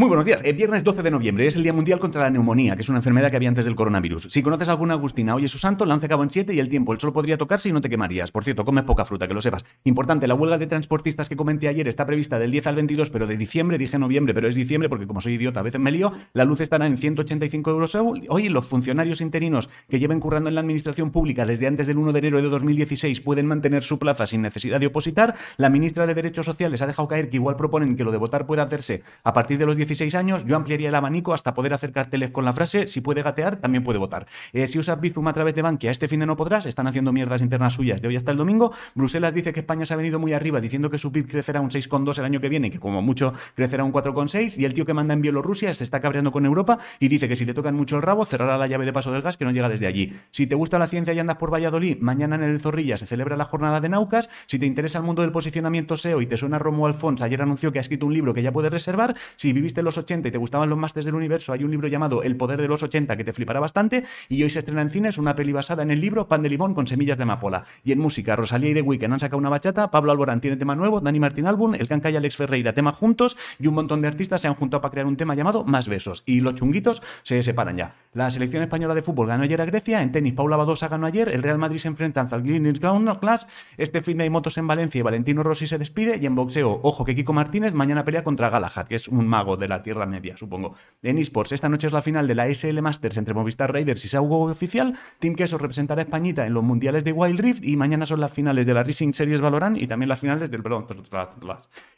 Muy buenos días. El viernes 12 de noviembre es el Día Mundial contra la Neumonía, que es una enfermedad que había antes del coronavirus. Si conoces alguna Agustina, oye su santo, lance cabo en 7 y el tiempo. El sol podría tocarse y no te quemarías. Por cierto, comes poca fruta, que lo sepas. Importante, la huelga de transportistas que comenté ayer está prevista del 10 al 22, pero de diciembre, dije noviembre, pero es diciembre porque como soy idiota a veces me lío, la luz estará en 185 euros hoy. Los funcionarios interinos que lleven currando en la administración pública desde antes del 1 de enero de 2016 pueden mantener su plaza sin necesidad de opositar. La ministra de Derechos Sociales ha dejado caer que igual proponen que lo de votar pueda hacerse a partir de los 16 años. Yo ampliaría el abanico hasta poder hacer carteles con la frase si puede gatear, también puede votar. Eh, si usas Bizum a través de Bankia, este fin de no podrás, están haciendo mierdas internas suyas de hoy hasta el domingo. Bruselas dice que España se ha venido muy arriba diciendo que su PIB crecerá un 6,2 el año que viene, que como mucho crecerá un 4,6 y el tío que manda en Bielorrusia se está cabreando con Europa y dice que si le tocan mucho el rabo cerrará la llave de paso del gas que no llega desde allí. Si te gusta la ciencia y andas por Valladolid, mañana en el Zorrilla se celebra la jornada de Naucas. Si te interesa el mundo del posicionamiento SEO y te suena Romo Alfons, ayer anunció que ha escrito un libro que ya puedes reservar. Si en los 80 y te gustaban los másteres del universo, hay un libro llamado El poder de los 80 que te flipará bastante. Y hoy se estrena en cines una peli basada en el libro Pan de limón con semillas de amapola. Y en música, Rosalía y The Weeknd han sacado una bachata, Pablo Alborán tiene tema nuevo, Dani Martín álbum, El Canca y Alex Ferreira tema juntos y un montón de artistas se han juntado para crear un tema llamado Más Besos. Y los chunguitos se separan ya. La selección española de fútbol ganó ayer a Grecia, en tenis Paula Badosa ganó ayer, el Real Madrid se enfrenta al Green Ground Class, este fin de motos en Valencia y Valentino Rossi se despide y en boxeo, ojo que Kiko Martínez mañana pelea contra Galahad, que es un mago de la Tierra Media, supongo. En esports, esta noche es la final de la SL Masters entre Movistar Raiders y Saugo Oficial. Team Queso representará a Españita en los mundiales de Wild Rift y mañana son las finales de la Racing Series Valorant y también las finales del perdón,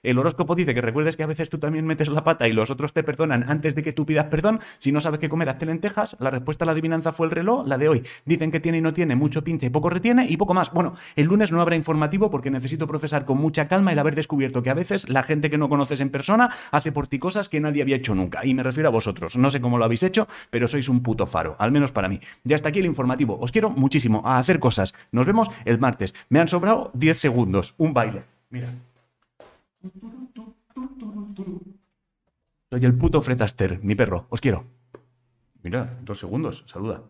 El horóscopo dice que recuerdes que a veces tú también metes la pata y los otros te perdonan antes de que tú pidas perdón. Si no sabes qué comer, hazte lentejas. La respuesta a la adivinanza fue el reloj, la de hoy. Dicen que tiene y no tiene, mucho pinche y poco retiene y poco más. Bueno, el lunes no habrá informativo porque necesito procesar con mucha calma el haber descubierto que a veces la gente que no conoces en persona hace por ti cosas que nadie había hecho nunca. Y me refiero a vosotros. No sé cómo lo habéis hecho, pero sois un puto faro, al menos para mí. Ya está aquí el informativo. Os quiero muchísimo a hacer cosas. Nos vemos el martes. Me han sobrado 10 segundos. Un baile. Mira. Soy el puto Fretaster, mi perro. Os quiero. Mira, dos segundos. Saluda.